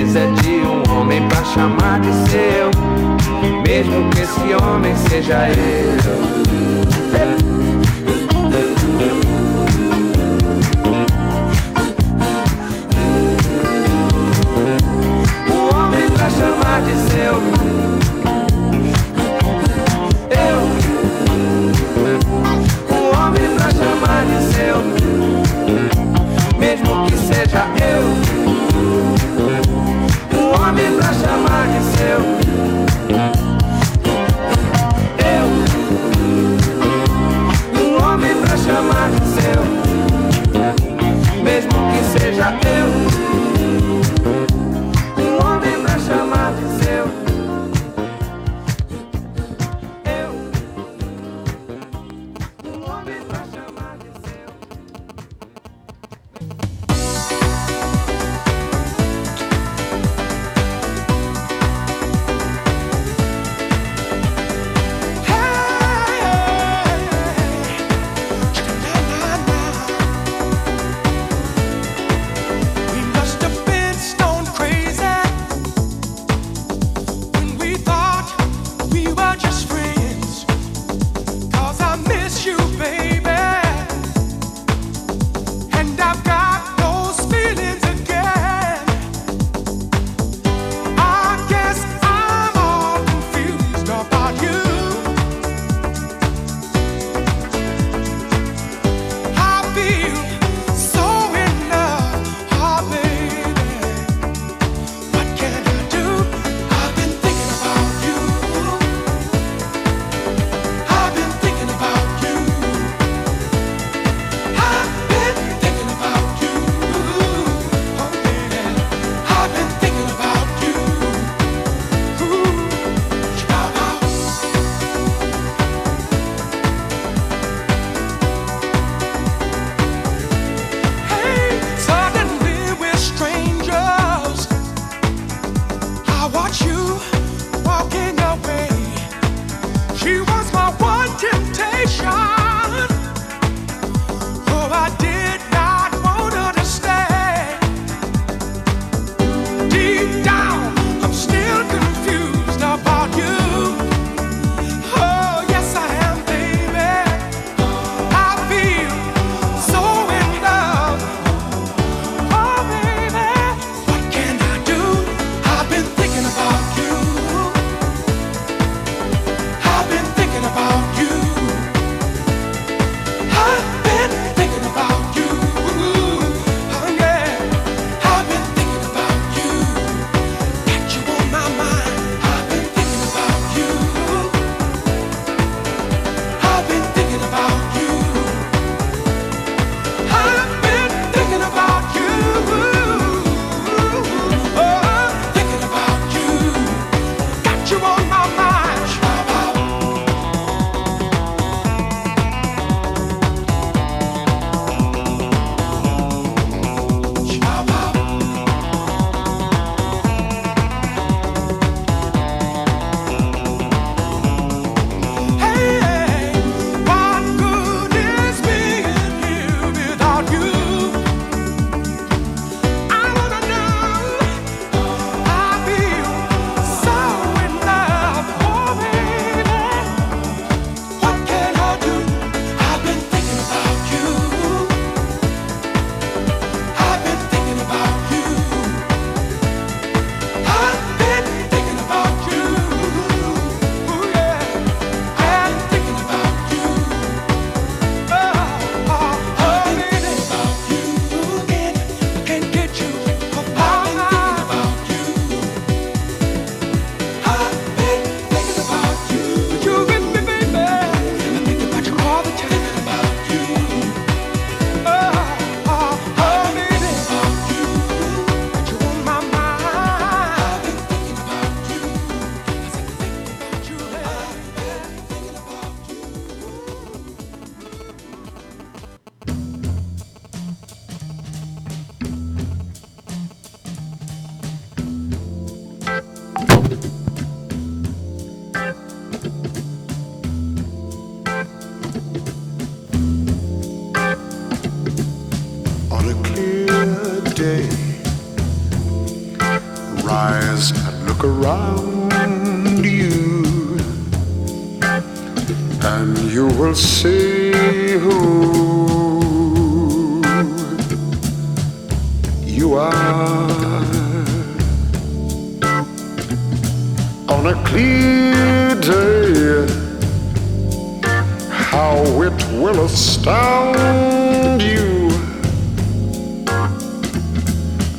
vezes é de um homem pra chamar de seu, mesmo que esse homem seja eu.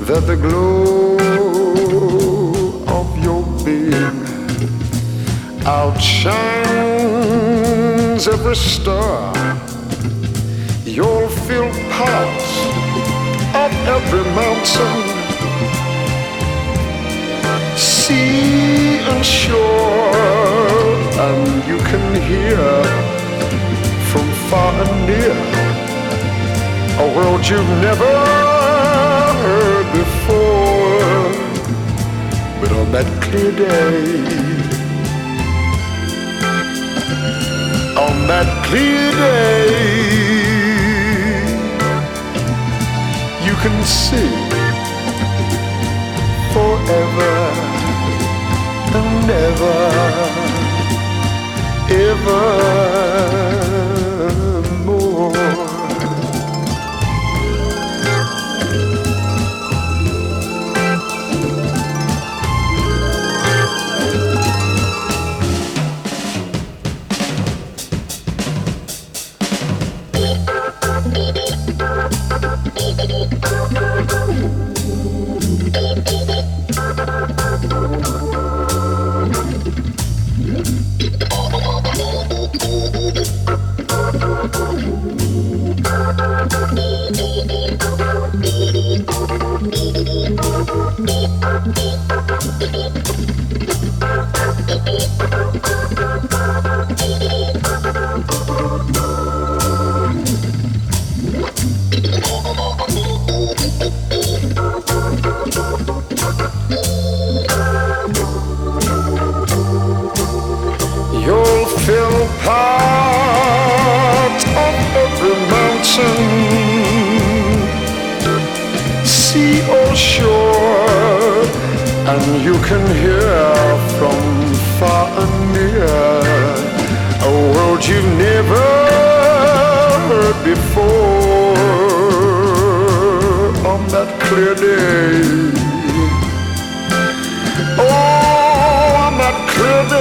That the glow of your being outshines every star. You'll feel parts of every mountain, sea and shore, and you can hear from far and near a world you've never heard before. But on that clear day, on that clear day, you can see forever and ever, evermore. You'll and you can hear from far and near a world you've never heard before on that clear day. Oh, on that clear day,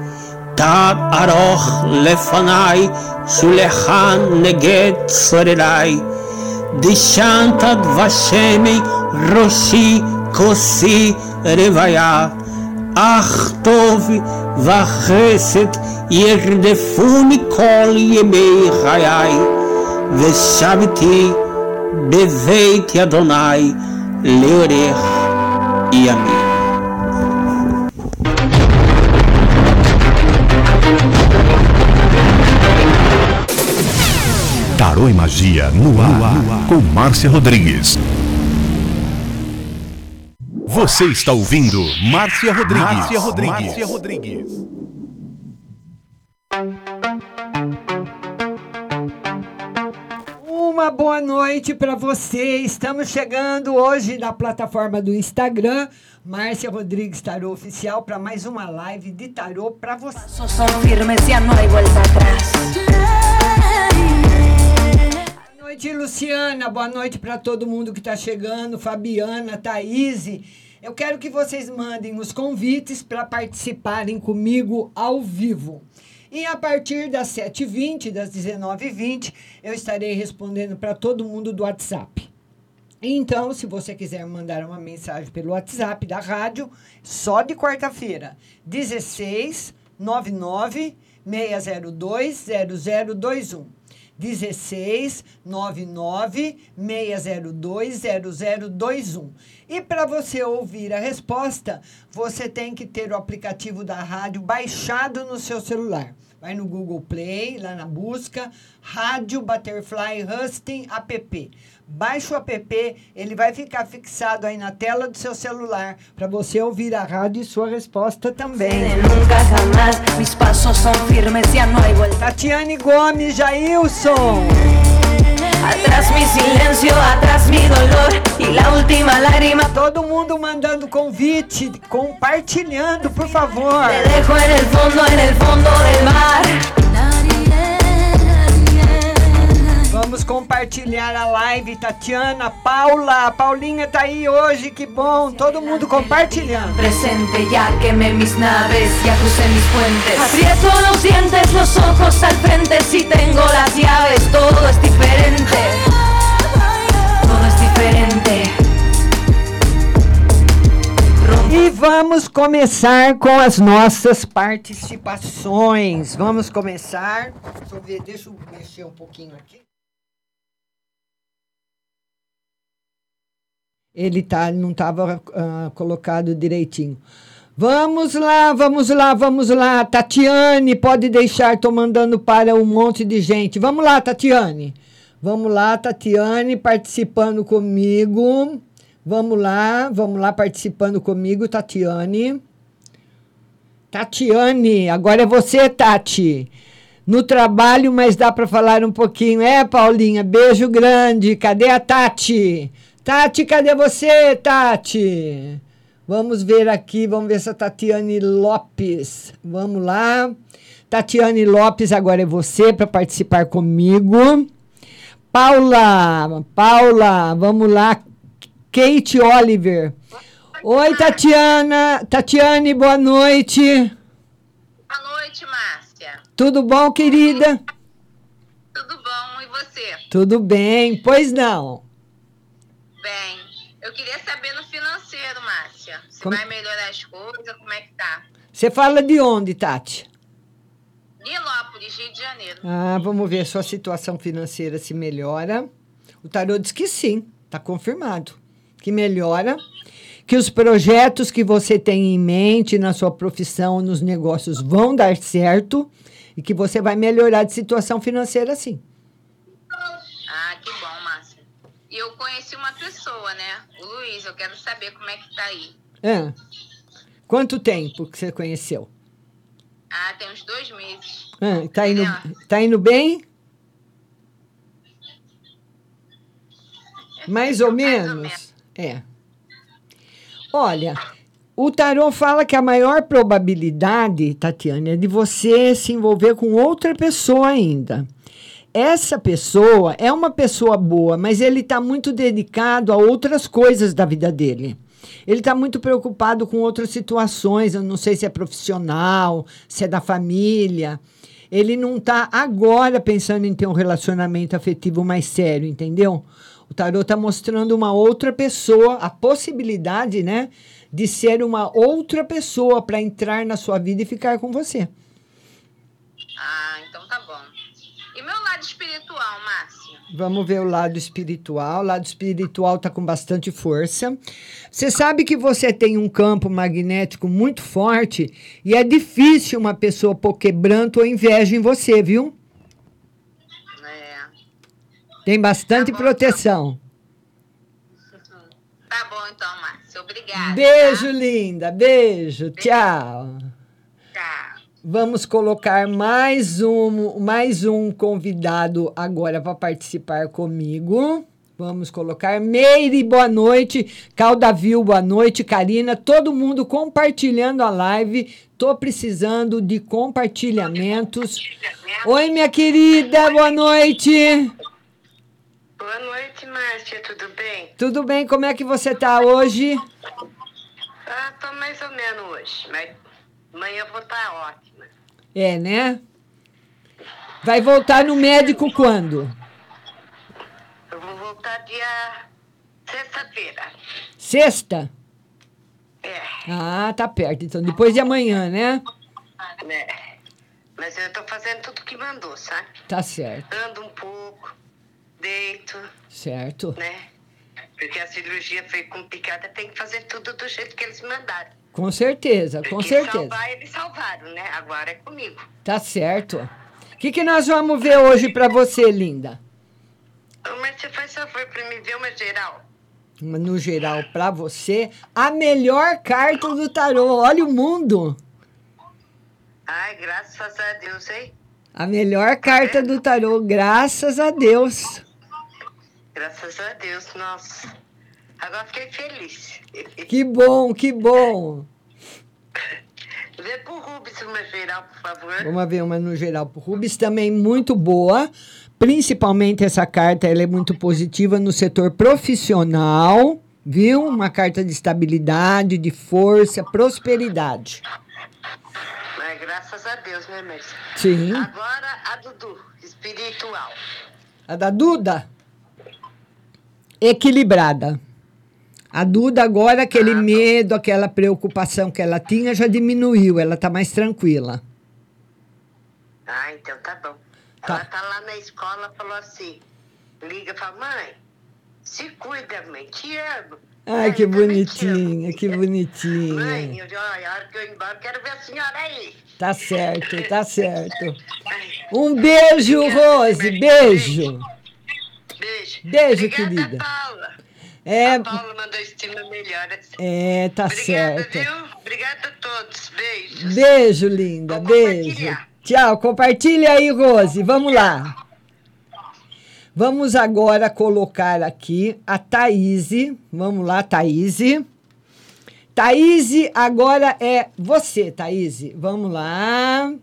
תד ארוך לפניי, שולחן נגד צורריי. דשנת דבשמי ראשי כוסי רוויה. אך טוב וחסד ירדפוני כל ימי חיי, ושבתי בבית אדוני לאורך ימים. Tarô e Magia no ar, com Márcia Rodrigues. Você está ouvindo Márcia Rodrigues. Márcia Rodrigues. Márcia Rodrigues. Uma boa noite para você. Estamos chegando hoje na plataforma do Instagram, Márcia Rodrigues Tarô Oficial, para mais uma live de tarô para você. Son firmes, ya no hay vuelta atrás. Noite, Luciana. Boa noite para todo mundo que está chegando. Fabiana, Thaís. Eu quero que vocês mandem os convites para participarem comigo ao vivo. E a partir das 7h20, das 19h20, eu estarei respondendo para todo mundo do WhatsApp. Então, se você quiser mandar uma mensagem pelo WhatsApp da rádio, só de quarta-feira, 16 99 602 0021. 16 99 602 0021. E para você ouvir a resposta, você tem que ter o aplicativo da rádio baixado no seu celular. Vai no Google Play, lá na busca, Rádio Butterfly Husting App. Baixa o app, ele vai ficar fixado aí na tela do seu celular para você ouvir a rádio e sua resposta também. Tatiane Gomes, Jailson. Atrás mi silencio, atrás mi dolor y la última lágrima. Todo mundo mandando convite, compartilhando, por favor. Te dejo en el fondo, en el fondo del mar. Vamos compartilhar a live, Tatiana, Paula, Paulinha tá aí hoje, que bom, todo mundo compartilhando. Presente, ya quemé mis naves, ya crucé mis puentes. Aprieto los dientes, los ojos al frente. Si tengo las llaves, todo es diferente. Todo es diferente. E vamos começar com as nossas participações. Vamos começar. Deixa eu ver, deixa eu mexer um pouquinho aqui. Ele tá, não estava colocado direitinho. Vamos lá, vamos lá, vamos lá. Tatiane, pode deixar, estou mandando para um monte de gente. Vamos lá, Tatiane. Vamos lá, Tatiane, participando comigo. Vamos lá, vamos lá, participando comigo, Tatiane. Tatiane, agora é você, Tati. No trabalho, mas dá para falar um pouquinho. É, Paulinha, beijo grande. Cadê a Tati? Tati, cadê você, Tati? Vamos ver aqui, vamos ver se a Tatiane Lopes. Vamos lá. Tatiane Lopes, agora é você para participar comigo. Paula, Paula, vamos lá. Kate Oliver. Oi, Tatiana. Tatiane, boa noite. Boa noite, Márcia. Tudo bom, querida? Tudo bom, e você? Tudo bem, pois não. Eu queria saber no financeiro, Márcia. Se Como- vai melhorar as coisas, como é que tá? Você fala de onde, Tati? Nilópolis, Rio de Janeiro. Ah, vamos ver sua situação financeira se melhora. O tarô diz que sim, está confirmado. Que melhora. Que os projetos que você tem em mente na sua profissão, nos negócios vão dar certo e que você vai melhorar de situação financeira sim. Ah, que bom, Márcia. E eu conheci uma pessoa, né? O Luiz, eu quero saber como é que tá aí. Ah, quanto tempo que você conheceu? Ah, tem uns dois meses. Ah, tá, indo, tá indo bem? Mais ou Mais ou menos? É. Olha, o tarô fala que a maior probabilidade, Tatiana, é de você se envolver com outra pessoa ainda. Essa pessoa é uma pessoa boa, mas ele está muito dedicado a outras coisas da vida dele. Ele está muito preocupado com outras situações, eu não sei se é profissional, se é da família. Ele não está agora pensando em ter um relacionamento afetivo mais sério, entendeu? O tarô está mostrando uma outra pessoa, a possibilidade, né, de ser uma outra pessoa para entrar na sua vida e ficar com você. Ah, então tá bom. E meu lado espiritual, Márcia? Vamos ver o lado espiritual. O lado espiritual está com bastante força. Você sabe que você tem um campo magnético muito forte e é difícil uma pessoa pôr quebranto ou inveja em você, viu? É. Tem bastante Tá bom, proteção. Tá bom então, Márcia. Obrigada. Beijo, linda. Beijo. Tchau. Tá. Vamos colocar mais um, mais um convidado agora para participar comigo. Vamos colocar Meire, boa noite. Caldavil, boa noite. Karina, todo mundo compartilhando a live. Tô precisando de compartilhamentos. Oi, minha querida, boa noite. Boa noite, Márcia, tudo bem? Tudo bem? Como é que você tá hoje? Ah, tô mais ou menos hoje, mas amanhã eu vou estar ótima. É, né? Vai voltar no médico quando? Eu vou voltar dia sexta-feira. Sexta? É, Ah, tá perto. Então, depois de amanhã, né? né? Mas eu tô fazendo tudo que mandou, sabe? Tá certo, Ando um pouco, deito, certo. né? Porque a cirurgia foi complicada, tem que fazer tudo do jeito que eles mandaram. Com certeza, com Porque certeza. salvar, eles salvaram, né? Agora é comigo. Tá certo. O que, que nós vamos ver hoje para você, linda? Mas você faz favor pra me ver uma geral. No geral, para você, a melhor carta do tarô. Olha o mundo. Ai, graças a Deus, hein? A melhor carta do tarô, graças a Deus. Graças a Deus, nossa. Agora fiquei feliz. Que bom, que bom. Vê pro Rubens uma geral, por favor. Vamos ver uma no geral pro Rubens, também muito boa. Principalmente essa carta, ela é muito positiva no setor profissional, viu? Uma carta de estabilidade, de força, prosperidade. Mas graças a Deus, né, Márcia? Sim. Agora a Dudu, espiritual. A da Duda? Equilibrada. A Duda agora, aquele medo, aquela preocupação que ela tinha já diminuiu, ela tá mais tranquila. Ah, então tá bom. Tá. Ela tá lá na escola, falou assim, liga pra mãe, se cuida, mãe, te amo. Ai, que te amo." bonitinha, que bonitinha. Mãe, eu, olha, a hora que eu ir embora, quero ver a senhora aí. Tá certo, tá certo. Um beijo, Rose, beijo. Beijo. Beijo, Obrigada, querida. Paula. É, A Paula mandou estima melhoras. é, tá Obrigada, certo. viu? Obrigada a todos. Beijos. Beijo, linda, Vou beijo. Tchau, compartilha aí, Rose. Vamos lá. Vamos agora colocar aqui a Thaís. Vamos lá, Thaís. Thaís, agora é você, Thaís. Vamos lá.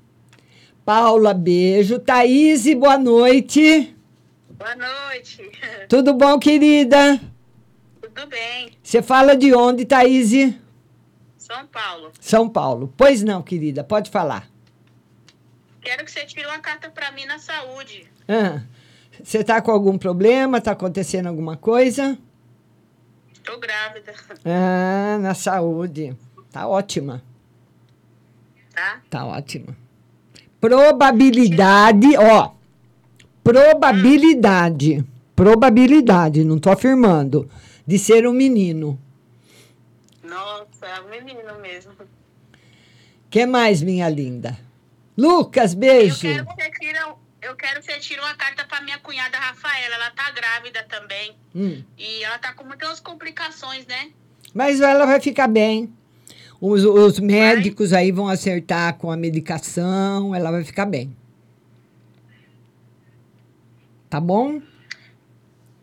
Paula, beijo. Thaís, boa noite. Boa noite. Tudo bom, querida? Tudo bem? Você fala de onde, Thaís? São Paulo. São Paulo. Pois não, querida, pode falar. Quero que você tire uma carta para mim na saúde. Ah, você tá com algum problema? Tá acontecendo alguma coisa? Estou grávida. Ah, na saúde. Tá ótima. Tá? Tá ótima. Probabilidade, ó. Probabilidade. Probabilidade, não tô afirmando. De ser um menino. Nossa, é um menino mesmo. que mais, minha linda? Lucas, Eu beijo. quero que você tire, eu quero que você tire uma carta para minha cunhada Rafaela. Ela tá grávida também. Hum, E ela tá com muitas complicações, né? Mas ela vai ficar bem. Os, os médicos aí vão acertar com a medicação, ela vai ficar bem. Tá bom?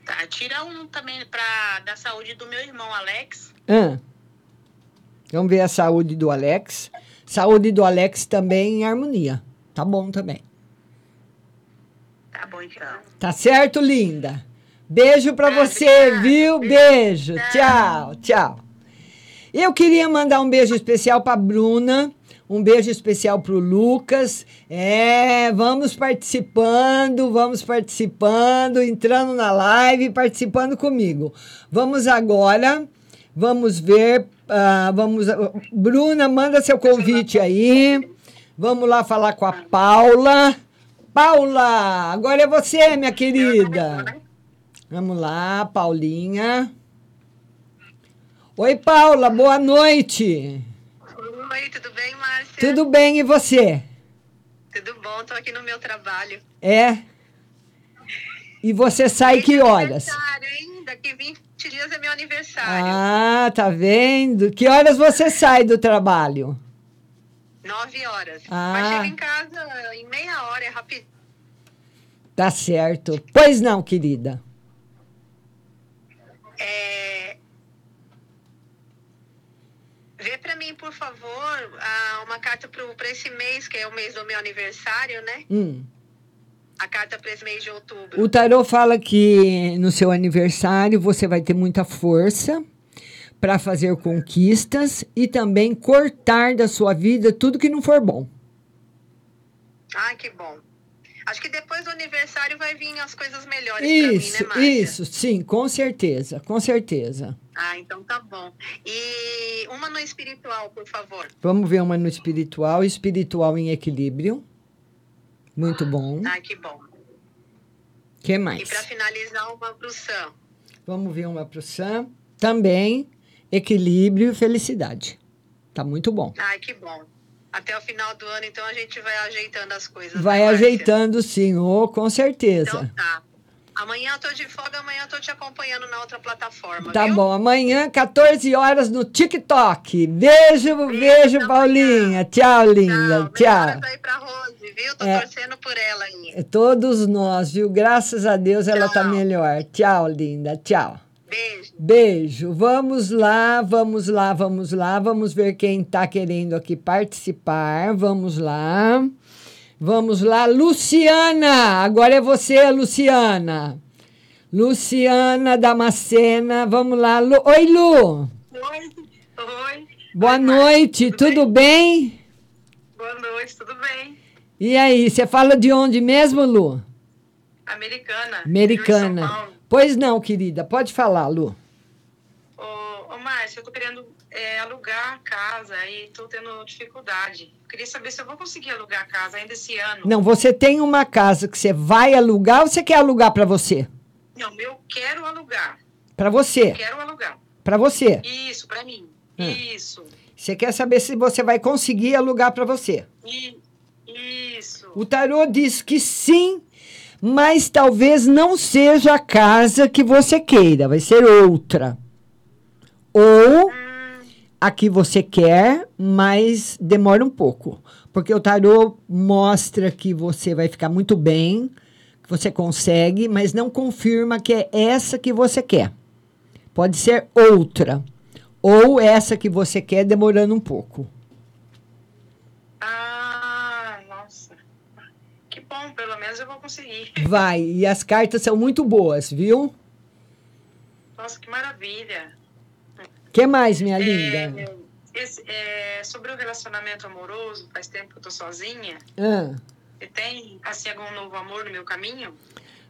Tá, tira um também pra, da saúde do meu irmão, Alex. Ah. Vamos ver a saúde do Alex. Saúde do Alex também em harmonia. Tá bom também. Tá bom, então. Tá certo, linda? Beijo pra você, viu? Beijo. Tchau, tchau. Eu queria mandar um beijo especial pra Bruna. Um beijo especial pro Lucas. É, vamos participando, vamos participando, entrando na live, participando comigo. Vamos agora, vamos ver, ah, vamos, Bruna, manda seu convite aí. Vamos lá falar com a Paula. Paula, agora é você, minha querida. Vamos lá, Paulinha. Oi, Paula, boa noite. Oi, tudo bem, Márcia? Tudo bem e você? Tudo bom, tô aqui no meu trabalho. É? E você sai que horas? Aniversário, hein? Daqui 20 dias é meu aniversário. Ah, tá vendo? Que horas você sai do trabalho? Nove horas. Ah. Mas chega em casa em meia hora, é rápido. Tá certo. Pois não, querida. É... Vê pra mim, por favor, ah, uma carta pro, pra esse mês, que é o mês do meu aniversário, né? Hum. A carta pra esse mês de outubro. O tarô fala que no seu aniversário você vai ter muita força para fazer conquistas e também cortar da sua vida tudo que não for bom. Ai, que bom. Acho que depois do aniversário vai vir as coisas melhores Isso, mim, né, Márcia? isso, sim, com certeza, com certeza. Ah, então tá bom. E uma no espiritual, por favor. Vamos ver uma no espiritual, espiritual em equilíbrio. Muito bom. Ai, que bom. que E mais? pra finalizar, uma pro Sam. Vamos ver uma para o Sam. Também equilíbrio e felicidade. Tá muito bom. Ai, que bom. Até o final do ano, então, a gente vai ajeitando as coisas. Vai né, ajeitando sim, ô, com certeza. Então tá. Amanhã eu tô de folga, amanhã eu tô te acompanhando na outra plataforma, Tá viu? bom, amanhã, 14 horas no TikTok. Beijo, beijo, Paulinha. Tchau, linda. Tchau. Melhoras aí pra Rose, viu? Tô É. torcendo por ela aí. É Todos nós, viu? Graças a Deus ela tá melhor. Tchau, linda. Tchau. Beijo. Beijo. Vamos lá, vamos lá, vamos lá. Vamos ver quem tá querendo aqui participar. Vamos lá. Vamos lá, Luciana. Agora é você, Luciana. Luciana Damascena. Vamos lá. Lu... Oi, Lu. Oi, oi. Boa noite. Tudo bem? Boa noite, tudo bem? E aí, você fala de onde mesmo, Lu? Americana. Americana. Pois não, querida. Pode falar, Lu. Ô, ô Márcia, eu tô querendo é, alugar a casa e tô tendo dificuldade. Queria saber se eu vou conseguir alugar a casa ainda esse ano. Não, você tem uma casa que você vai alugar ou você quer alugar para você? Não, eu quero alugar. Para você. Quero alugar. Para você. Isso, pra mim. Ah. Isso. Você quer saber se você vai conseguir alugar para você? Isso. O tarô diz que sim, mas talvez não seja a casa que você queira, vai ser outra. Ou a que você quer, mas demora um pouco. Porque o tarô mostra que você vai ficar muito bem, que você consegue, mas não confirma que é essa que você quer. Pode ser outra. Ou essa que você quer demorando um pouco. Ah, nossa. Que menos eu vou conseguir. Vai, e as cartas são muito boas, viu? Nossa, que maravilha. que mais, minha linda? É, esse- é, sobre o relacionamento amoroso, faz tempo que eu tô sozinha. Ah, E tem, assim, algum novo amor no meu caminho?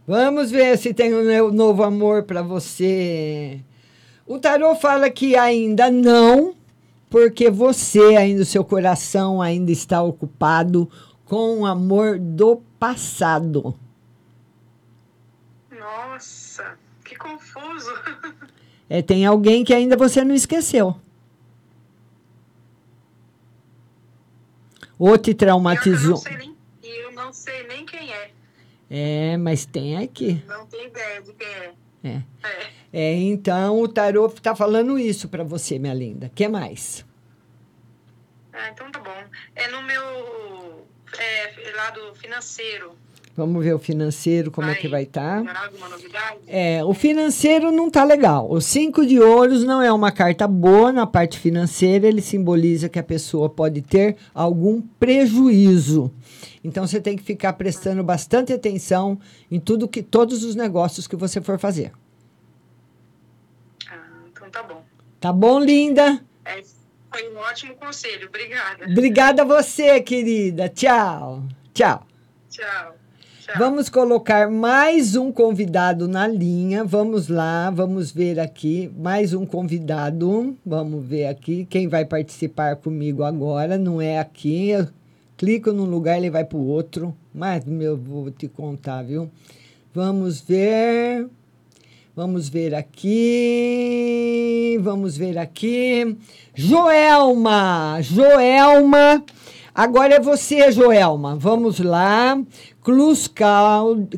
vamos ver se tem um no- novo amor para você. O tarô fala que ainda não, porque você ainda o seu coração ainda está ocupado com o amor do passado. Nossa, que confuso. É, tem alguém que ainda você não esqueceu. Ou te traumatizou. E eu não sei nem quem é. É, mas tem aqui. Não tenho ideia de quem é. É. É. É, então o tarô está falando isso para você, minha linda. que mais? Ah, então tá bom. É no meu é, lado financeiro. Vamos ver o financeiro, como é que vai estar. Tem alguma novidade? É, o financeiro não tá legal. O cinco de ouros não é uma carta boa na parte financeira, ele simboliza que a pessoa pode ter algum prejuízo. Então você tem que ficar prestando bastante atenção em tudo que todos os negócios que você for fazer. Então tá bom. Tá bom, linda? É, foi um ótimo conselho. Obrigada. Obrigada a você, querida. Tchau. Tchau. Tchau. Vamos colocar mais um convidado na linha. Vamos lá, vamos ver aqui. Mais um convidado. Vamos ver aqui quem vai participar comigo agora. Não é aqui. Eu clico num lugar, ele vai para o outro. Mas meu, vou te contar, viu? Vamos ver. Vamos ver aqui. Vamos ver aqui. Joelma! Joelma! Agora é você, Joelma. Vamos lá. Cruz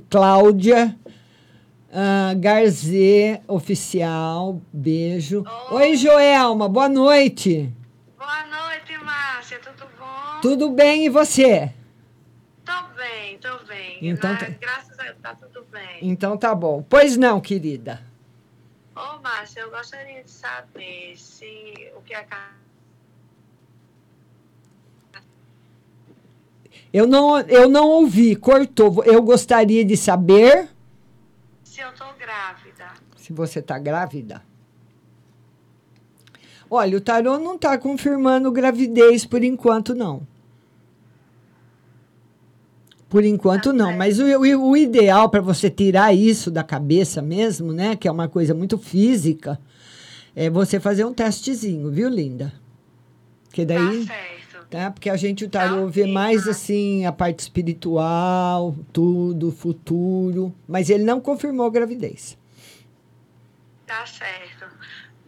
Cláudia. ah, Garzê, oficial. Beijo. Oi, Joelma. Boa noite. Boa noite, Márcia. Tudo bom? Tudo bem e você? Bem. Então Ah, tá- Graças a Deus, tá tudo bem. Então tá bom. Pois não, querida. Ô, Márcia, eu gostaria de saber se o que a Eu não, eu não ouvi, cortou. Eu gostaria de saber se eu tô grávida. se você está grávida. Olha, o tarô não está confirmando gravidez por enquanto, não. Por enquanto, não. Mas o, o, o ideal para você tirar isso da cabeça mesmo, né? Que é uma coisa muito física, é você fazer um testezinho, viu, linda? Que daí. Tá? Porque a gente, o tarô, vê mais assim a parte espiritual, tudo, futuro. Mas ele não confirmou gravidez. Tá certo.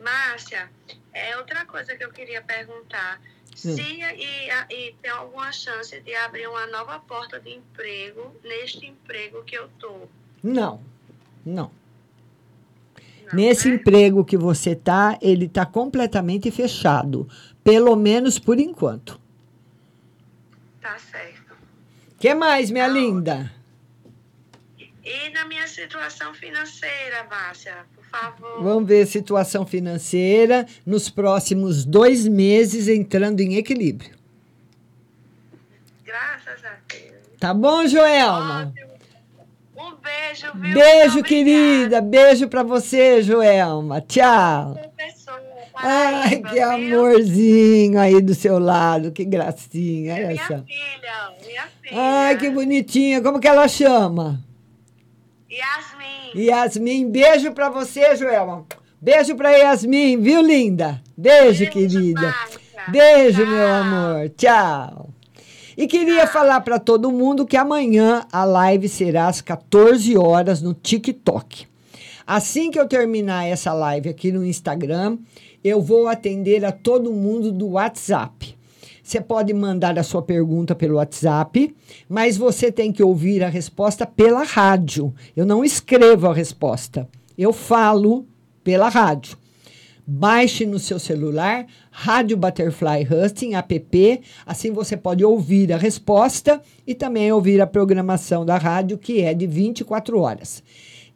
Márcia, é outra coisa que eu queria perguntar. Se e, e tem alguma chance de abrir uma nova porta de emprego neste emprego que eu tô? Não, não. Nesse emprego que você tá, ele tá completamente fechado. Pelo menos por enquanto. Tá certo. que mais, minha linda? E na minha situação financeira, Márcia, favor. Vamos ver situação financeira nos próximos dois meses entrando em equilíbrio. Graças a Deus. Tá bom, Joelma? Um beijo, viu? Beijo, querida. Beijo pra você, Joelma. Tchau. Ai, que amorzinho aí do seu lado. Que gracinha. Olha Minha só. filha, minha filha. Ai, que bonitinha. Como que ela chama? Yasmin. Yasmin, beijo pra você, Joelma. Beijo pra Yasmin, viu, linda? Beijo, querida. Beijo, meu amor. Tchau. E queria falar pra todo mundo que amanhã a live será às 14 horas no TikTok. Assim que eu terminar essa live aqui no Instagram, eu vou atender a todo mundo do WhatsApp. Você pode mandar a sua pergunta pelo WhatsApp, mas você tem que ouvir a resposta pela rádio. Eu não escrevo a resposta, eu falo pela rádio. Baixe no seu celular Rádio Butterfly Husting app, assim você pode ouvir a resposta e também ouvir a programação da rádio, que é de 24 horas.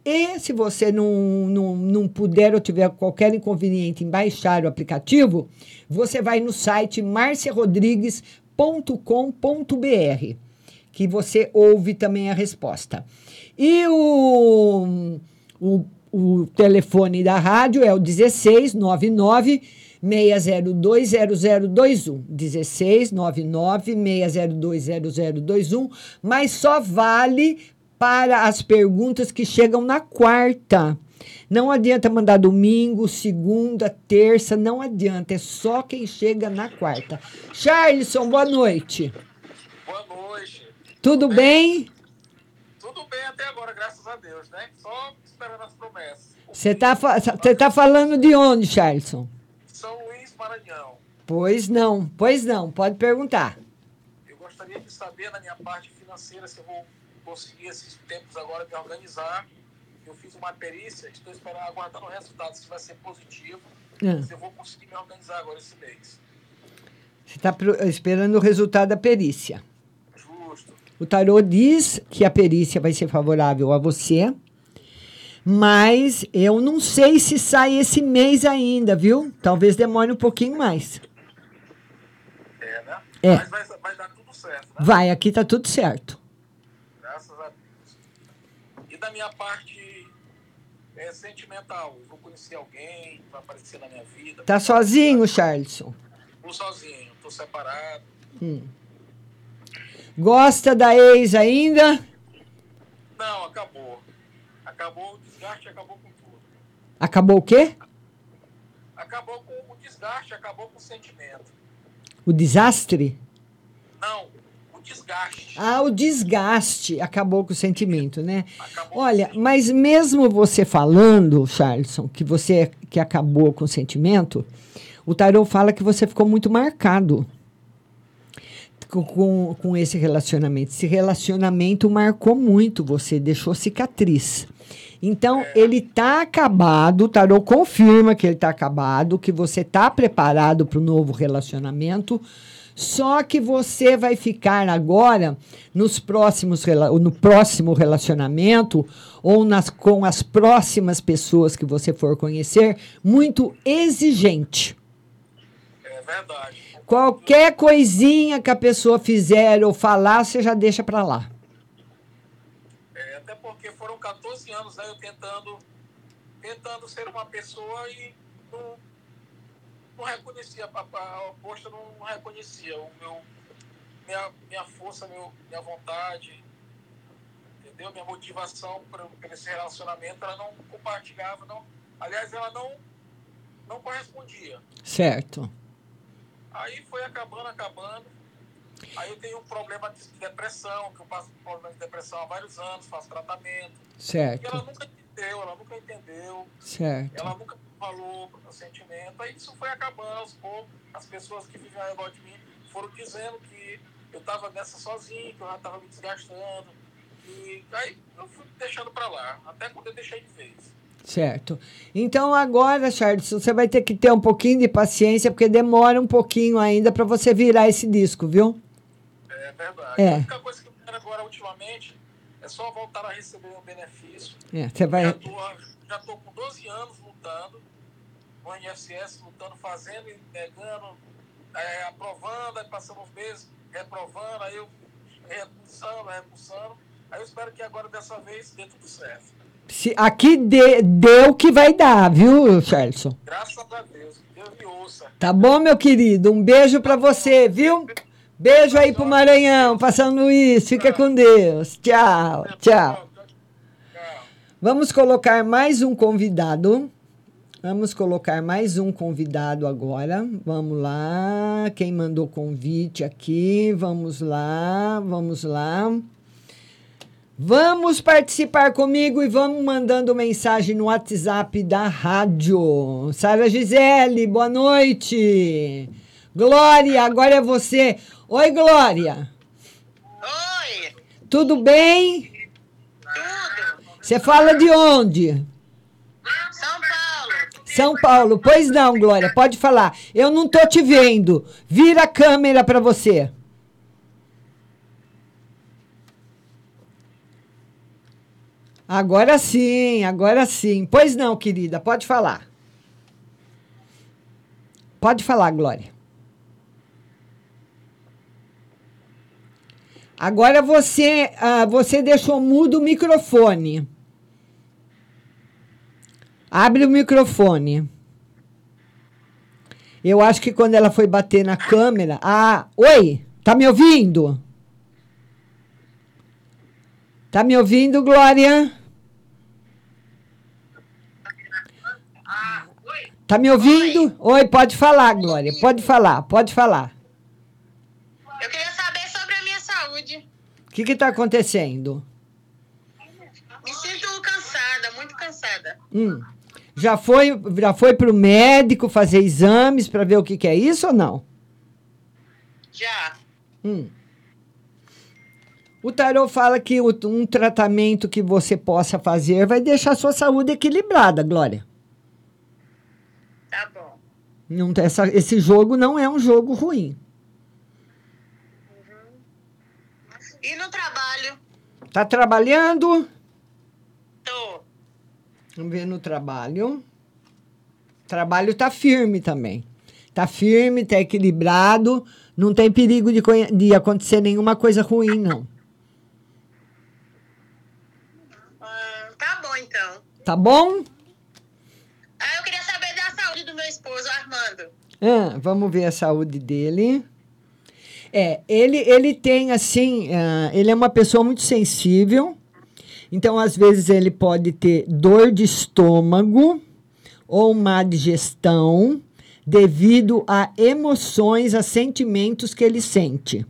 E se você não, não, não puder ou tiver qualquer inconveniente em baixar o aplicativo, você vai no site marciarodrigues.com.br, que você ouve também a resposta. E o, o, o telefone da rádio é o 1699 6020021 1699 6020021, mas só vale para as perguntas que chegam na quarta. Não adianta mandar domingo, segunda, terça, não adianta. É só quem chega na quarta. Charlison, boa noite. Boa noite. Tudo bem? Tudo bem até agora, graças a Deus, né? Só esperando as promessas. Você tá, fa- tá falando de onde, Charlison? São Luís, Maranhão. Pois não, pois não, pode perguntar. Eu gostaria de saber, na minha parte financeira, se eu vou conseguir esses tempos agora me organizar. Eu fiz uma perícia, estou esperando, aguardando o resultado, se vai ser positivo. Ah. Se eu vou conseguir me organizar agora esse mês. Você está esperando o resultado da perícia. Justo. O tarô diz que a perícia vai ser favorável a você, mas eu não sei se sai esse mês ainda, viu? Talvez demore um pouquinho mais. É, né? É. Mas vai, vai dar tudo certo, né? Vai, aqui tá tudo certo. Graças a Deus. E da minha parte é, sentimental, eu vou conhecer alguém, vai aparecer na minha vida. Tá sozinho, Charlison? Tô sozinho, tô separado. Hum. Gosta da ex ainda? Não, acabou. Acabou o desgaste, acabou com tudo. Acabou o quê? Acabou com o desgaste, acabou com o sentimento. O desastre? Não, desgaste. Ah, o desgaste acabou com o sentimento, né? Olha, mas mesmo você falando, Charlison, que você que acabou com o sentimento, o tarot fala que você ficou muito marcado com, com, esse relacionamento. Esse relacionamento marcou muito você, deixou cicatriz. Então, ele tá acabado, o tarot confirma que ele tá acabado, que você tá preparado para o novo relacionamento. Só que você vai ficar agora nos próximos no próximo relacionamento ou nas com as próximas pessoas que você for conhecer muito exigente. É verdade. Qualquer coisinha que a pessoa fizer ou falar, você já deixa para lá. É, até porque foram 14 anos né, eu tentando, tentando ser uma pessoa e não, não reconhecia, a, oposta não, não reconhecia o meu, minha, minha força, meu, minha vontade, entendeu? Minha motivação para esse relacionamento, ela não compartilhava, não, aliás, ela não, não correspondia. Certo. Aí foi acabando, acabando. Aí eu tenho um problema de depressão, que eu passo por problema de depressão há vários anos, faço tratamento. Certo. E ela nunca, entendeu, ela nunca entendeu. Certo. Ela nunca falou o sentimento. Aí isso foi acabando aos poucos. As pessoas que vivem ao redor de mim foram dizendo que eu estava nessa sozinho, que eu já estava me desgastando. E aí eu fui deixando para lá, até quando eu deixei de vez. Certo. Então agora, Charles, você vai ter que ter um pouquinho de paciência, porque demora um pouquinho ainda para você virar esse disco, viu? É verdade. É. A única coisa que eu quero agora, ultimamente, é só voltar a receber um benefício. É, você vai. Já tô, já tô com 12 anos lutando, no INSS, lutando, fazendo negando, é, aprovando, aí passando uns meses, reprovando, aí eu repulsando, repulsando. Aí eu espero que agora, dessa vez, dê tudo certo. Se, aqui dê, dê o que vai dar, viu, Charleston? Graças a Deus, que Deus me ouça. Tá bom, meu querido? Um beijo pra você, viu? Beijo aí pro Maranhão, passando isso. Fica com Deus. Tchau, tchau. Vamos colocar mais um convidado. Vamos colocar mais um convidado agora. Vamos lá. Quem mandou convite aqui? Vamos lá, vamos lá. Vamos participar comigo e vamos mandando mensagem no WhatsApp da rádio. Sara Gisele, boa noite. Glória, agora é você. Oi, Glória. Oi. Tudo bem? Tudo. Você fala de onde? São Paulo. Pois não, Glória, pode falar. Eu não tô te vendo. Vira a câmera para você. Agora sim, agora sim. Pois não, querida, pode falar. Pode falar, Glória. Agora você, ah, você deixou mudo o microfone. Abre o microfone. Eu acho que quando ela foi bater na câmera. Ah, oi, tá me ouvindo? Tá me ouvindo, Glória? Tá me ouvindo? Oi, pode falar, Glória. Pode falar, pode falar. Eu queria saber sobre a minha saúde. O que que tá acontecendo? Me sinto cansada, muito cansada. Hum. Já foi, já foi pro médico fazer exames para ver o que que é isso ou não? Já. Hum. O tarô fala que o- um tratamento que você possa fazer vai deixar a sua saúde equilibrada, Glória. Tá bom. Não, essa, esse jogo não é um jogo ruim. E no trabalho? Tá trabalhando? Vamos ver no trabalho. Trabalho tá firme também. Tá firme, tá equilibrado. Não tem perigo de, de acontecer nenhuma coisa ruim, não. Hum, tá bom, então. Tá bom? Ah, eu queria saber da saúde do meu esposo, Armando. Ah, vamos ver a saúde dele. É, ele, ele tem assim, ah, ele é uma pessoa muito sensível. Então, às vezes, ele pode ter dor de estômago ou má digestão devido a emoções, a sentimentos que ele sente.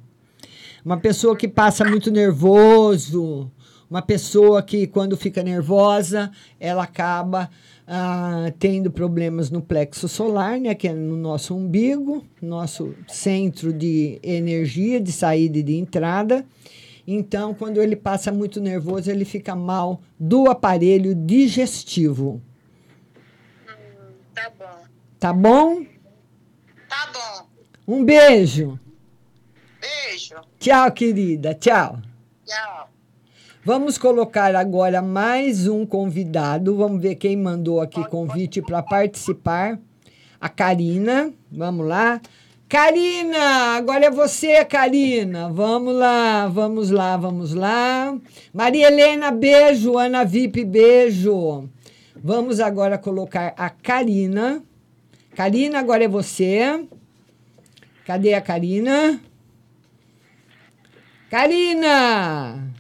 Uma pessoa que passa muito nervoso, uma pessoa que, quando fica nervosa, ela acaba ah, tendo problemas no plexo solar, né, que é no nosso umbigo, nosso centro de energia, de saída e de entrada. Então, quando ele passa muito nervoso, ele fica mal do aparelho digestivo. Tá bom. Tá bom? Tá bom. Um beijo. Beijo. Tchau, querida. Tchau. Tchau. Vamos colocar agora mais um convidado. Vamos ver quem mandou aqui convite para participar. A Karina. Vamos lá. Karina, agora é você, Karina. Vamos lá, vamos lá, vamos lá. Maria Helena, beijo. Ana Vip, beijo. Vamos agora colocar a Karina. Karina, agora é você. Cadê a Karina? Karina!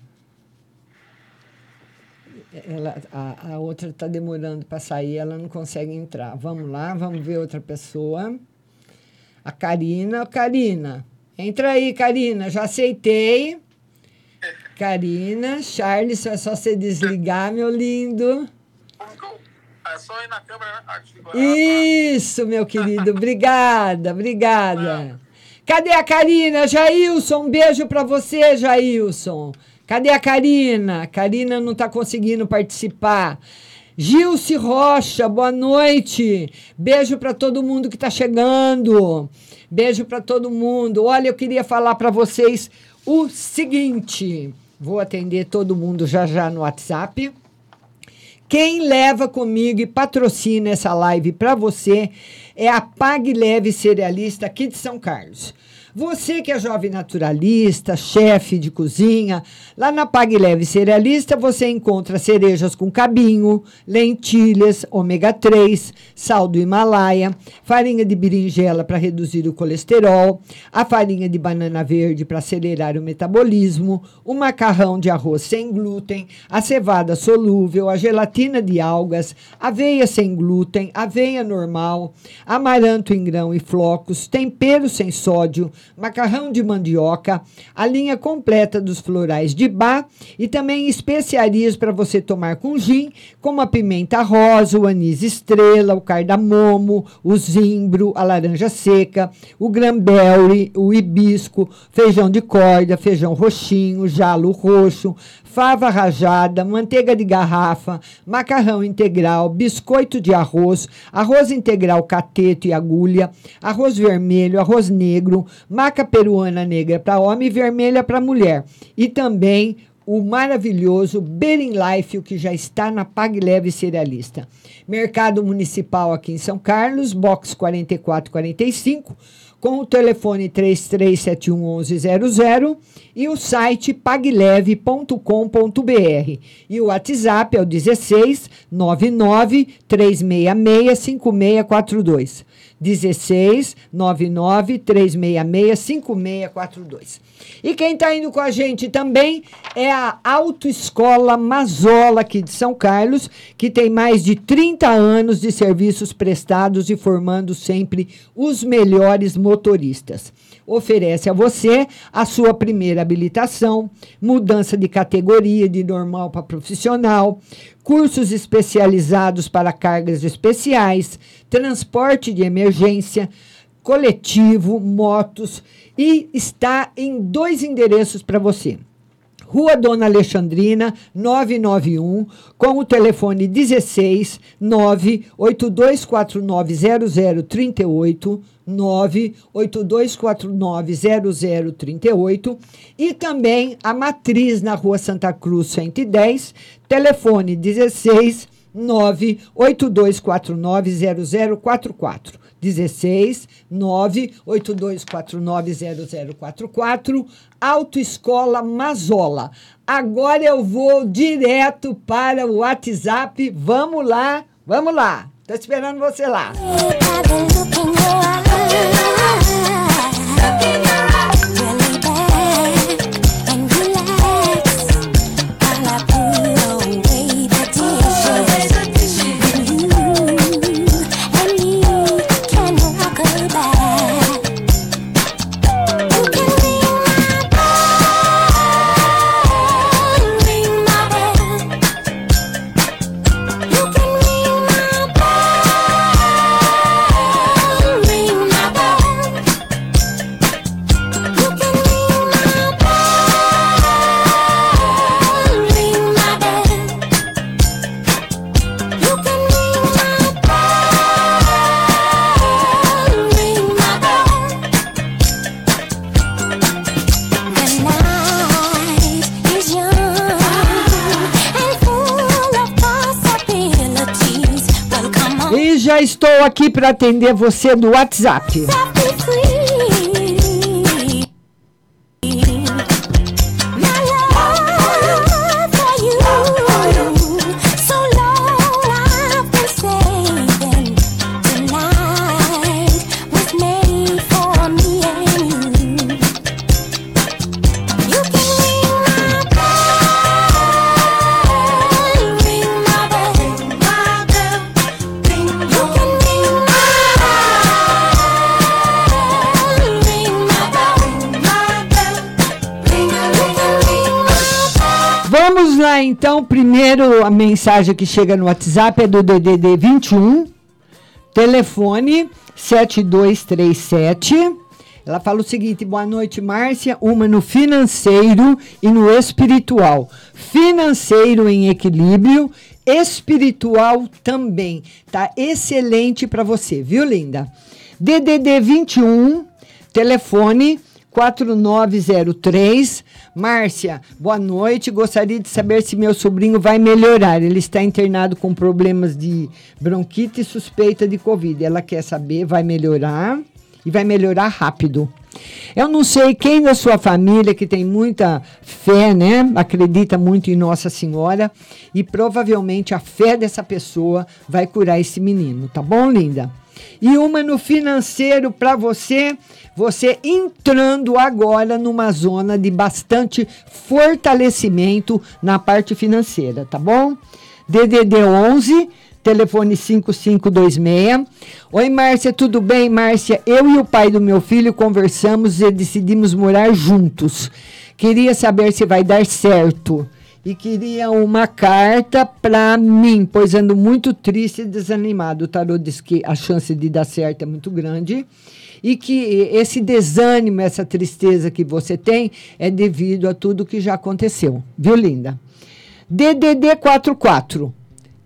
Ela, a, a outra está demorando para sair, ela não consegue entrar. Vamos lá, vamos ver outra pessoa. A Karina. Karina, entra aí, Karina. Já aceitei. Karina, Charles, é só você desligar, meu lindo. é só ir na câmera ativar. Isso, meu querido. Obrigada, obrigada. Cadê a Karina? Jailson, um beijo pra você, Jailson. Cadê a Karina? Karina não tá conseguindo participar. Gilce Rocha, boa noite. Beijo pra todo mundo que tá chegando. Beijo pra todo mundo. Olha, eu queria falar pra vocês o seguinte. Vou atender todo mundo já já no WhatsApp. Quem leva comigo e patrocina essa live para você é a Pague Leve Cerealista aqui de São Carlos. Você que é jovem naturalista, chefe de cozinha, lá na Pague Leve Cerealista você encontra cerejas com cabinho, lentilhas, ômega 3, sal do Himalaia, farinha de berinjela para reduzir o colesterol, a farinha de banana verde para acelerar o metabolismo, o macarrão de arroz sem glúten, a cevada solúvel, a gelatina de algas, aveia sem glúten, aveia normal, amaranto em grão e flocos, tempero sem sódio, macarrão de mandioca, a linha completa dos florais de bar e também especiarias para você tomar com gin, como a pimenta rosa, o anis estrela, o cardamomo, o zimbro, a laranja seca, o granberry, o hibisco, feijão de corda, feijão roxinho, jalo roxo, fava rajada, manteiga de garrafa, macarrão integral, biscoito de arroz, arroz integral cateto e agulha, arroz vermelho, arroz negro, maca peruana negra para homem e vermelha para mulher. E também o maravilhoso Bering Life, o que já está na Pag Leve Cerealista. Mercado Municipal aqui em São Carlos, box 4445 com o telefone 33711100 e o site pagleve.com.br. E o WhatsApp é o 16 99 366 5642. 16 99 366 5642. E quem está indo com a gente também é a Autoescola Mazola aqui de São Carlos, que tem mais de 30 anos de serviços prestados e formando sempre os melhores motoristas. Oferece a você a sua primeira habilitação, mudança de categoria de normal para profissional, cursos especializados para cargas especiais, transporte de emergência, coletivo, motos e está em dois endereços para você. Rua Dona Alexandrina, 991, com o telefone 16 982490038, 982490038 e também a Matriz na Rua Santa Cruz 110, telefone 16 982490044. 16 982490044, Autoescola Mazola. Agora eu vou direto para o WhatsApp. Vamos lá, vamos lá. Tô esperando você lá. Aqui para atender você no WhatsApp. Então, primeiro a mensagem que chega no WhatsApp é do DDD 21, telefone 7237. Ela fala o seguinte: boa noite, Márcia. Uma no financeiro e no espiritual. Financeiro em equilíbrio, espiritual também. Tá excelente para você, viu, linda? DDD 21, telefone 4903. Márcia, boa noite. Gostaria de saber se meu sobrinho vai melhorar. Ele está internado com problemas de bronquite e suspeita de Covid. Ela quer saber, vai melhorar e vai melhorar rápido. Eu não sei quem da sua família que tem muita fé, né? Acredita muito em Nossa Senhora e provavelmente a fé dessa pessoa vai curar esse menino, tá bom, linda? E uma no financeiro para você, você entrando agora numa zona de bastante fortalecimento na parte financeira, tá bom? DDD 11 telefone 5526. Oi, Márcia, tudo bem? Márcia, eu e o pai do meu filho conversamos e decidimos morar juntos. Queria saber se vai dar certo. E queria uma carta para mim, pois ando muito triste e desanimado. O tarô diz que a chance de dar certo é muito grande e que esse desânimo, essa tristeza que você tem é devido a tudo que já aconteceu. Viu, linda? DDD 44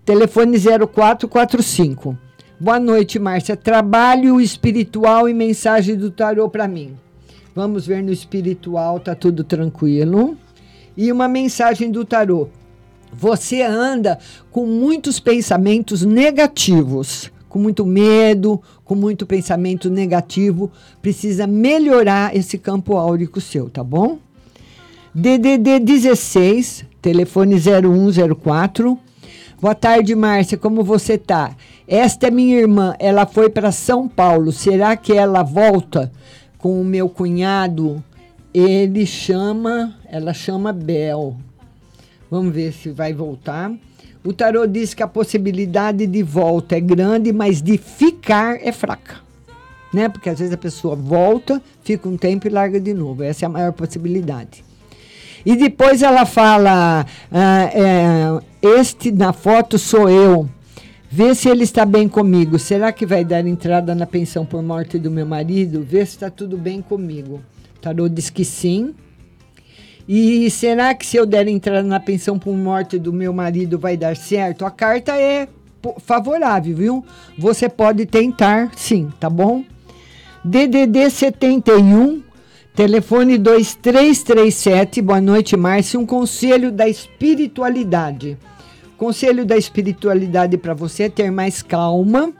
Telefone 0445. Boa noite, Márcia. Trabalho espiritual e mensagem do tarô para mim. Vamos ver no espiritual, tá tudo tranquilo. E uma mensagem do tarô. Você anda com muitos pensamentos negativos, com muito medo, com muito pensamento negativo. Precisa melhorar esse campo áurico seu, tá bom? DDD 16, telefone 0104 Boa tarde, Márcia. Como você tá? Esta é minha irmã. Ela foi para São Paulo. Será que ela volta com o meu cunhado? Ele chama, ela chama Bel. Vamos ver se vai voltar. O tarô diz que a possibilidade de volta é grande, mas de ficar é fraca. Né? Porque às vezes a pessoa volta, fica um tempo e larga de novo. Essa é a maior possibilidade. E depois ela fala: ah, é, Este na foto sou eu. Vê se ele está bem comigo. Será que vai dar entrada na pensão por morte do meu marido? Vê se está tudo bem comigo. Tarô diz que sim. E será que se eu der entrada na pensão por morte do meu marido vai dar certo? A carta é favorável, viu? Você pode tentar, sim, tá bom? DDD 71 Telefone 2337. Boa noite, Márcia. Um conselho da espiritualidade. Conselho da espiritualidade para você é ter mais calma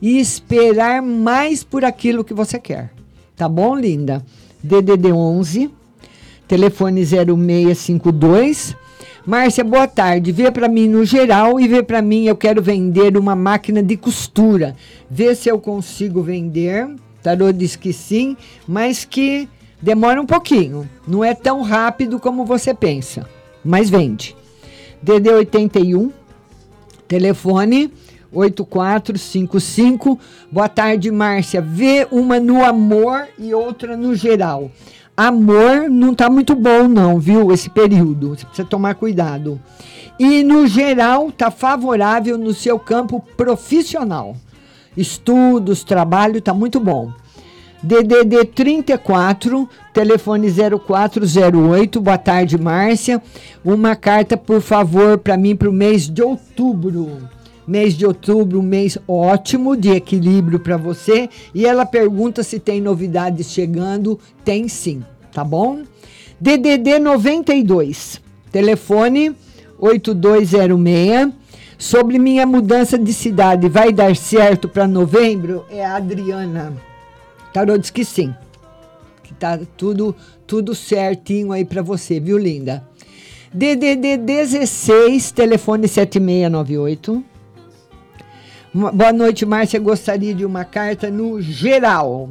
e esperar mais por aquilo que você quer. Tá bom, linda? DDD 11, telefone 0652. Márcia, boa tarde. Vê para mim no geral e vê para mim, eu quero vender uma máquina de costura. Vê se eu consigo vender. Tarô diz que sim, mas que Demora um pouquinho, não é tão rápido como você pensa, mas vende. DD 81, telefone 8455. Boa tarde, Márcia. Vê uma no amor e outra no geral. Amor não tá muito bom não, viu? Esse período. Você precisa tomar cuidado. E no geral tá favorável no seu campo profissional. Estudos, trabalho tá muito bom. DDD 34, telefone 0408. Boa tarde, Márcia. Uma carta, por favor, para mim para o mês de outubro. Mês de outubro, mês ótimo de equilíbrio para você. E ela pergunta se tem novidades chegando. Tem sim, tá bom? DDD 92, telefone 8206. Sobre minha mudança de cidade, vai dar certo para novembro? É a Adriana. Tarô diz que sim. Que tá tudo, tudo certinho aí para você, viu, linda? DDD 16, telefone 7698. Boa noite, Márcia. Gostaria de uma carta no geral.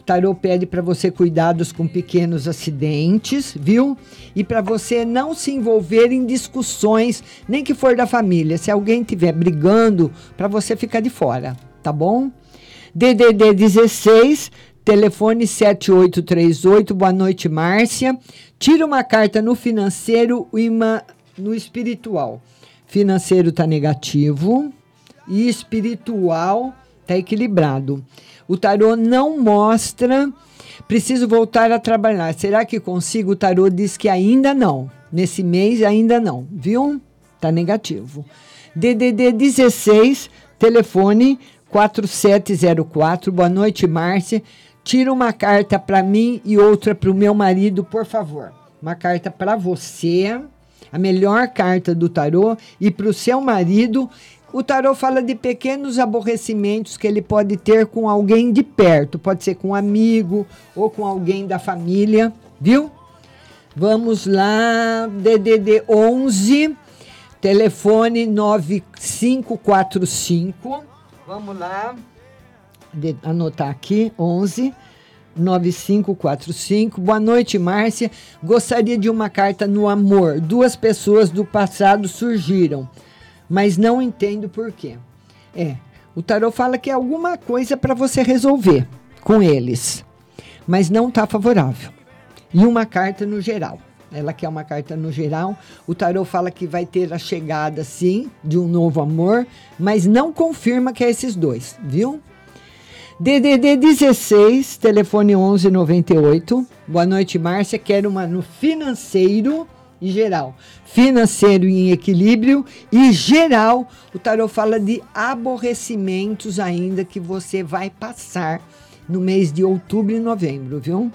O tarô pede para você cuidados com pequenos acidentes, viu? E para você não se envolver em discussões, nem que for da família. Se alguém estiver brigando, para você ficar de fora, tá bom? DDD 16, telefone 7838. Boa noite, Márcia. Tira uma carta no financeiro e uma no espiritual. Financeiro está negativo e espiritual está equilibrado. O tarô não mostra. Preciso voltar a trabalhar. Será que consigo? O tarô diz que ainda não. Nesse mês ainda não. Viu? Tá negativo. DDD 16, telefone 4704. Boa noite, Márcia. Tira uma carta para mim e outra para o meu marido, por favor. Uma carta para você, a melhor carta do tarô, e para o seu marido. O tarô fala de pequenos aborrecimentos que ele pode ter com alguém de perto, pode ser com um amigo ou com alguém da família, viu? Vamos lá, DDD 11, telefone 9545. Vamos lá, de, anotar aqui, 11 9545. Boa noite, Márcia. Gostaria de uma carta no amor. Duas pessoas do passado surgiram, mas não entendo por quê. É, o tarô fala que é alguma coisa para você resolver com eles, mas não está favorável. E uma carta no geral. Ela quer uma carta no geral. O tarô fala que vai ter a chegada, sim, de um novo amor, mas não confirma que é esses dois, viu? DDD 16, telefone 1198. Boa noite, Márcia. Quero uma no financeiro geral. Financeiro em equilíbrio e geral. O tarot fala de aborrecimentos ainda que você vai passar no mês de outubro e novembro, viu?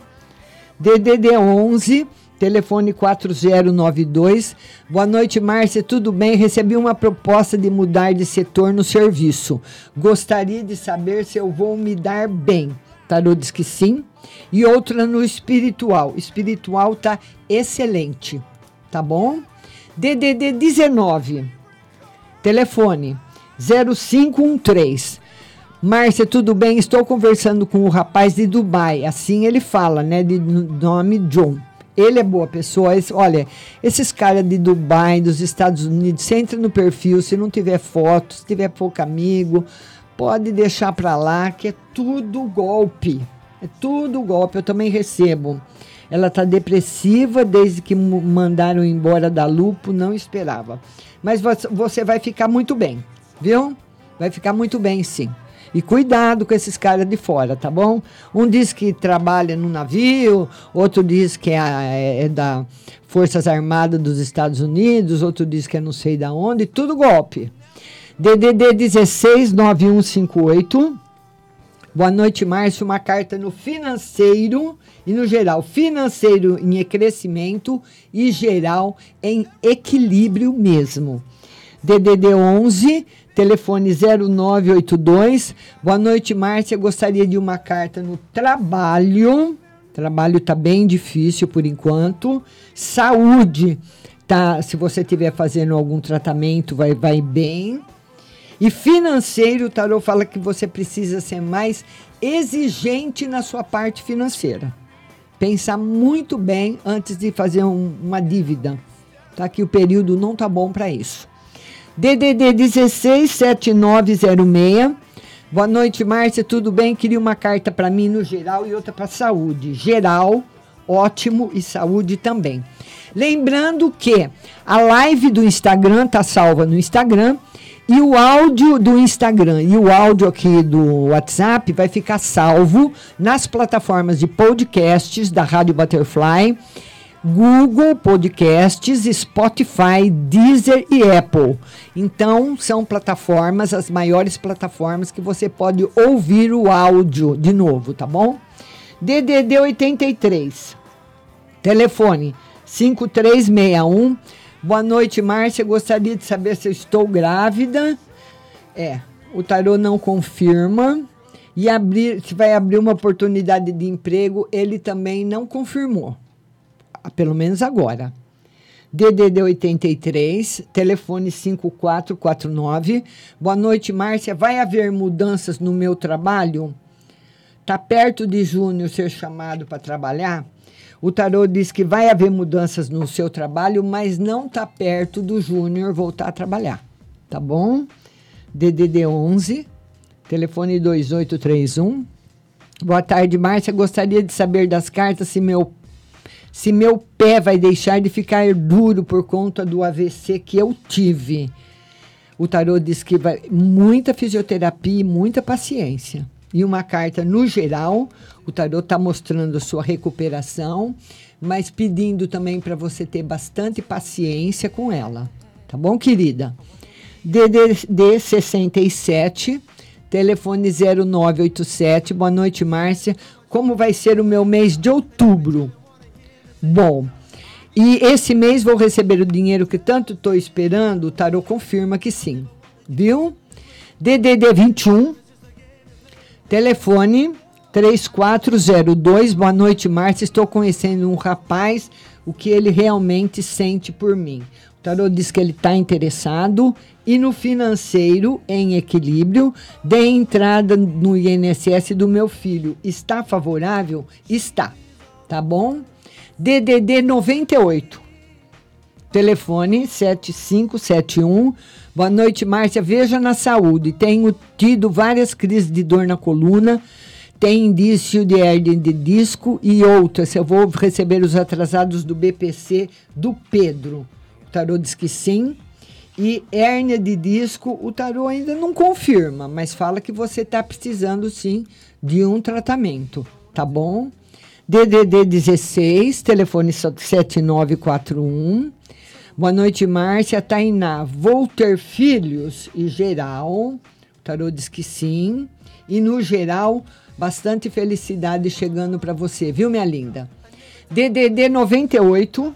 DDD 11, telefone 4092. Boa noite, Márcia. Tudo bem? Recebi uma proposta de mudar de setor no serviço. Gostaria de saber se eu vou me dar bem. Tarô diz que sim. E outra no espiritual. Espiritual tá excelente. Tá bom? DDD 19. Telefone 0513. Márcia, tudo bem? Estou conversando com o rapaz de Dubai. Assim ele fala, né? De nome John. Ele é boa pessoa. Esse, olha, esses caras de Dubai, dos Estados Unidos, você entra no perfil, se não tiver foto, se tiver pouco amigo, pode deixar para lá, que é tudo golpe. É tudo golpe. Eu também recebo. Ela tá depressiva desde que mandaram embora da Lupo, não esperava. Mas você vai ficar muito bem, viu? Vai ficar muito bem, sim. E cuidado com esses caras de fora, tá bom? Um diz que trabalha no navio, outro diz que é, é da Forças Armadas dos Estados Unidos, outro diz que é não sei da onde, tudo golpe. DDD 16 9158. Boa noite, Márcio. Uma carta no financeiro e no geral. Financeiro em crescimento e geral em equilíbrio mesmo. DDD 11 telefone 0982. Boa noite, Márcia. Gostaria de uma carta no trabalho. Trabalho tá bem difícil por enquanto. Saúde, tá? Se você estiver fazendo algum tratamento, vai, vai bem. E financeiro, o tarô fala que você precisa ser mais exigente na sua parte financeira. Pensar muito bem antes de fazer um, uma dívida. Tá? Que o período não tá bom para isso. DDD 167906. Boa noite, Márcia. Tudo bem? Queria uma carta para mim no geral e outra para saúde. Geral, ótimo e saúde também. Lembrando que a live do Instagram tá salva no Instagram e o áudio do Instagram e o áudio aqui do WhatsApp vai ficar salvo nas plataformas de podcasts da Rádio Butterfly Google Podcasts, Spotify, Deezer e Apple. Então, são plataformas, as maiores plataformas que você pode ouvir o áudio de novo, tá bom? DDD 83. Telefone 5361. Boa noite, Márcia. Gostaria de saber se eu estou grávida. É, o tarô não confirma. E abrir, se vai abrir uma oportunidade de emprego, ele também não confirmou pelo menos agora. DDD 83, telefone 5449. Boa noite, Márcia. Vai haver mudanças no meu trabalho? Tá perto de Júnior ser chamado para trabalhar? O tarô diz que vai haver mudanças no seu trabalho, mas não tá perto do Júnior voltar a trabalhar. Tá bom? DDD 11, telefone 2831. Boa tarde, Márcia. Gostaria de saber das cartas se meu se meu pé vai deixar de ficar duro por conta do AVC que eu tive. O tarô diz que vai muita fisioterapia e muita paciência. E uma carta no geral, o tarô está mostrando sua recuperação, mas pedindo também para você ter bastante paciência com ela. Tá bom, querida? DDD 67, telefone 0987. Boa noite, Márcia. Como vai ser o meu mês de outubro? Bom, e esse mês vou receber o dinheiro que tanto estou esperando. O tarô confirma que sim. Viu? DDD 21, telefone 3402. Boa noite, Márcia. Estou conhecendo um rapaz, o que ele realmente sente por mim. O tarô diz que ele está interessado e no financeiro em equilíbrio, de entrada no INSS do meu filho. Está favorável? Está. Tá bom? DDD 98. Telefone 7571. Boa noite, Márcia. Veja na saúde. Tenho tido várias crises de dor na coluna. Tem indício de hernia de disco e outras. Eu vou receber os atrasados do BPC do Pedro. O tarô diz que sim. E hérnia de disco, o tarô ainda não confirma, mas fala que você está precisando sim de um tratamento, tá bom? DDD 16, telefone 7941. Boa noite, Márcia. Tainá, vou ter filhos e geral. O tarô diz que sim. E no geral, bastante felicidade chegando para você, viu, minha linda? DDD 98,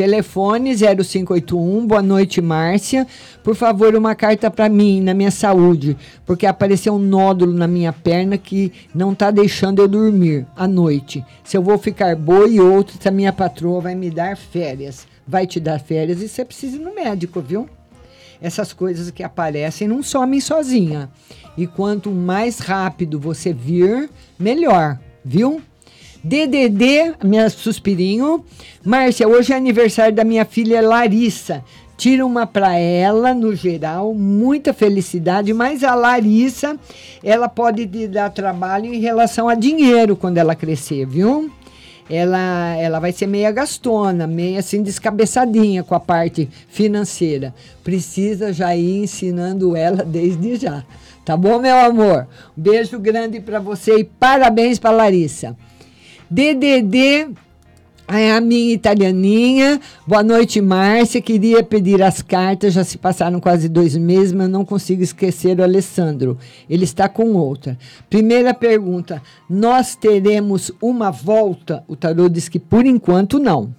telefone 0581. Boa noite, Márcia. Por favor, uma carta para mim, na minha saúde, porque apareceu um nódulo na minha perna que não está deixando eu dormir à noite. Se eu vou ficar boa e outra, se a minha patroa vai me dar férias. Vai te dar férias e você precisa ir no médico, viu? Essas coisas que aparecem não somem sozinha. E quanto mais rápido você vir, melhor, viu? DDD, minha suspirinho. Márcia, hoje é aniversário da minha filha Larissa. Tira uma para ela, no geral, muita felicidade, mas a Larissa, ela pode te dar trabalho em relação a dinheiro quando ela crescer, viu? Ela, ela vai ser meia gastona, meia assim descabeçadinha com a parte financeira. Precisa já ir ensinando ela desde já. Tá bom, meu amor? Beijo grande para você e parabéns para Larissa. DDD é a minha italianinha. Boa noite, Márcia. Queria pedir as cartas. Já se passaram quase dois meses, mas não consigo esquecer o Alessandro. Ele está com outra. Primeira pergunta: Nós teremos uma volta? O tarô diz que por enquanto não.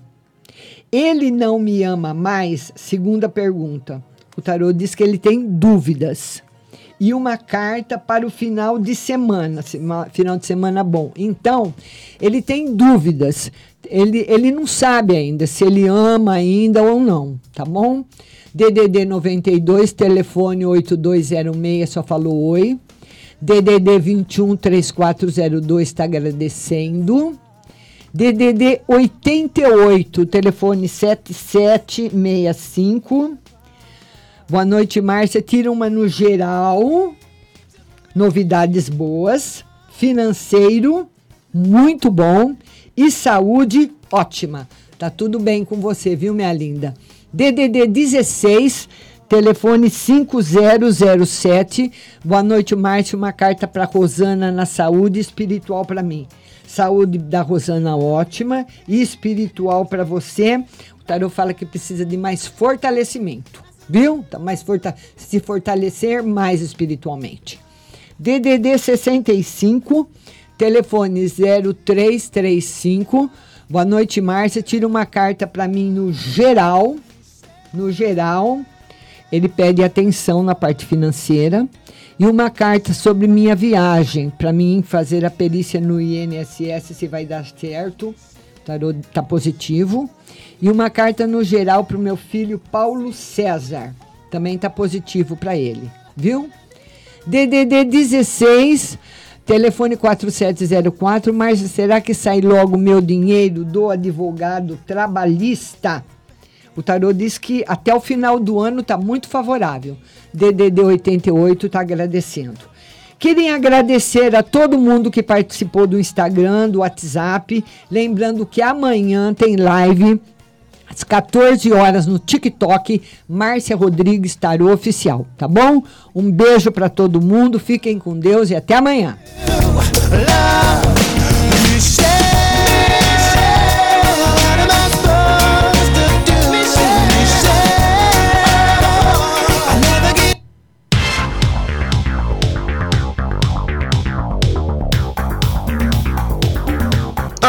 Ele não me ama mais? Segunda pergunta. O tarô diz que ele tem dúvidas e uma carta para o final de semana, final de semana bom. Então, ele tem dúvidas. Ele, ele não sabe ainda se ele ama ainda ou não, tá bom? DDD 92, telefone 8206, só falou oi. DDD 21 3402 está agradecendo. DDD 88, telefone 7765. Boa noite, Márcia. Tira uma no geral. Novidades boas. Financeiro, muito bom. E saúde, ótima. Tá tudo bem com você, viu, minha linda? DDD 16, telefone 5007. Boa noite, Márcia. Uma carta para Rosana na saúde espiritual para mim. Saúde da Rosana ótima e espiritual para você. O tarot fala que precisa de mais fortalecimento viu? Tá mais forta se fortalecer mais espiritualmente. DDD 65, telefone 0335. Boa noite, Márcia. Tira uma carta para mim no geral. No geral, ele pede atenção na parte financeira e uma carta sobre minha viagem para mim fazer a perícia no INSS se vai dar certo. Tarô tá positivo. E uma carta no geral para o meu filho Paulo César. Também está positivo para ele, viu? DDD 16, telefone 4704. Mas será que sai logo meu dinheiro do advogado trabalhista? O tarô diz que até o final do ano está muito favorável. DDD 88 está agradecendo. Queria agradecer a todo mundo que participou do Instagram, do WhatsApp. Lembrando que amanhã tem live às 14 horas no TikTok, Márcia Rodrigues Tarô Oficial, tá bom? Um beijo para todo mundo, fiquem com Deus e até amanhã.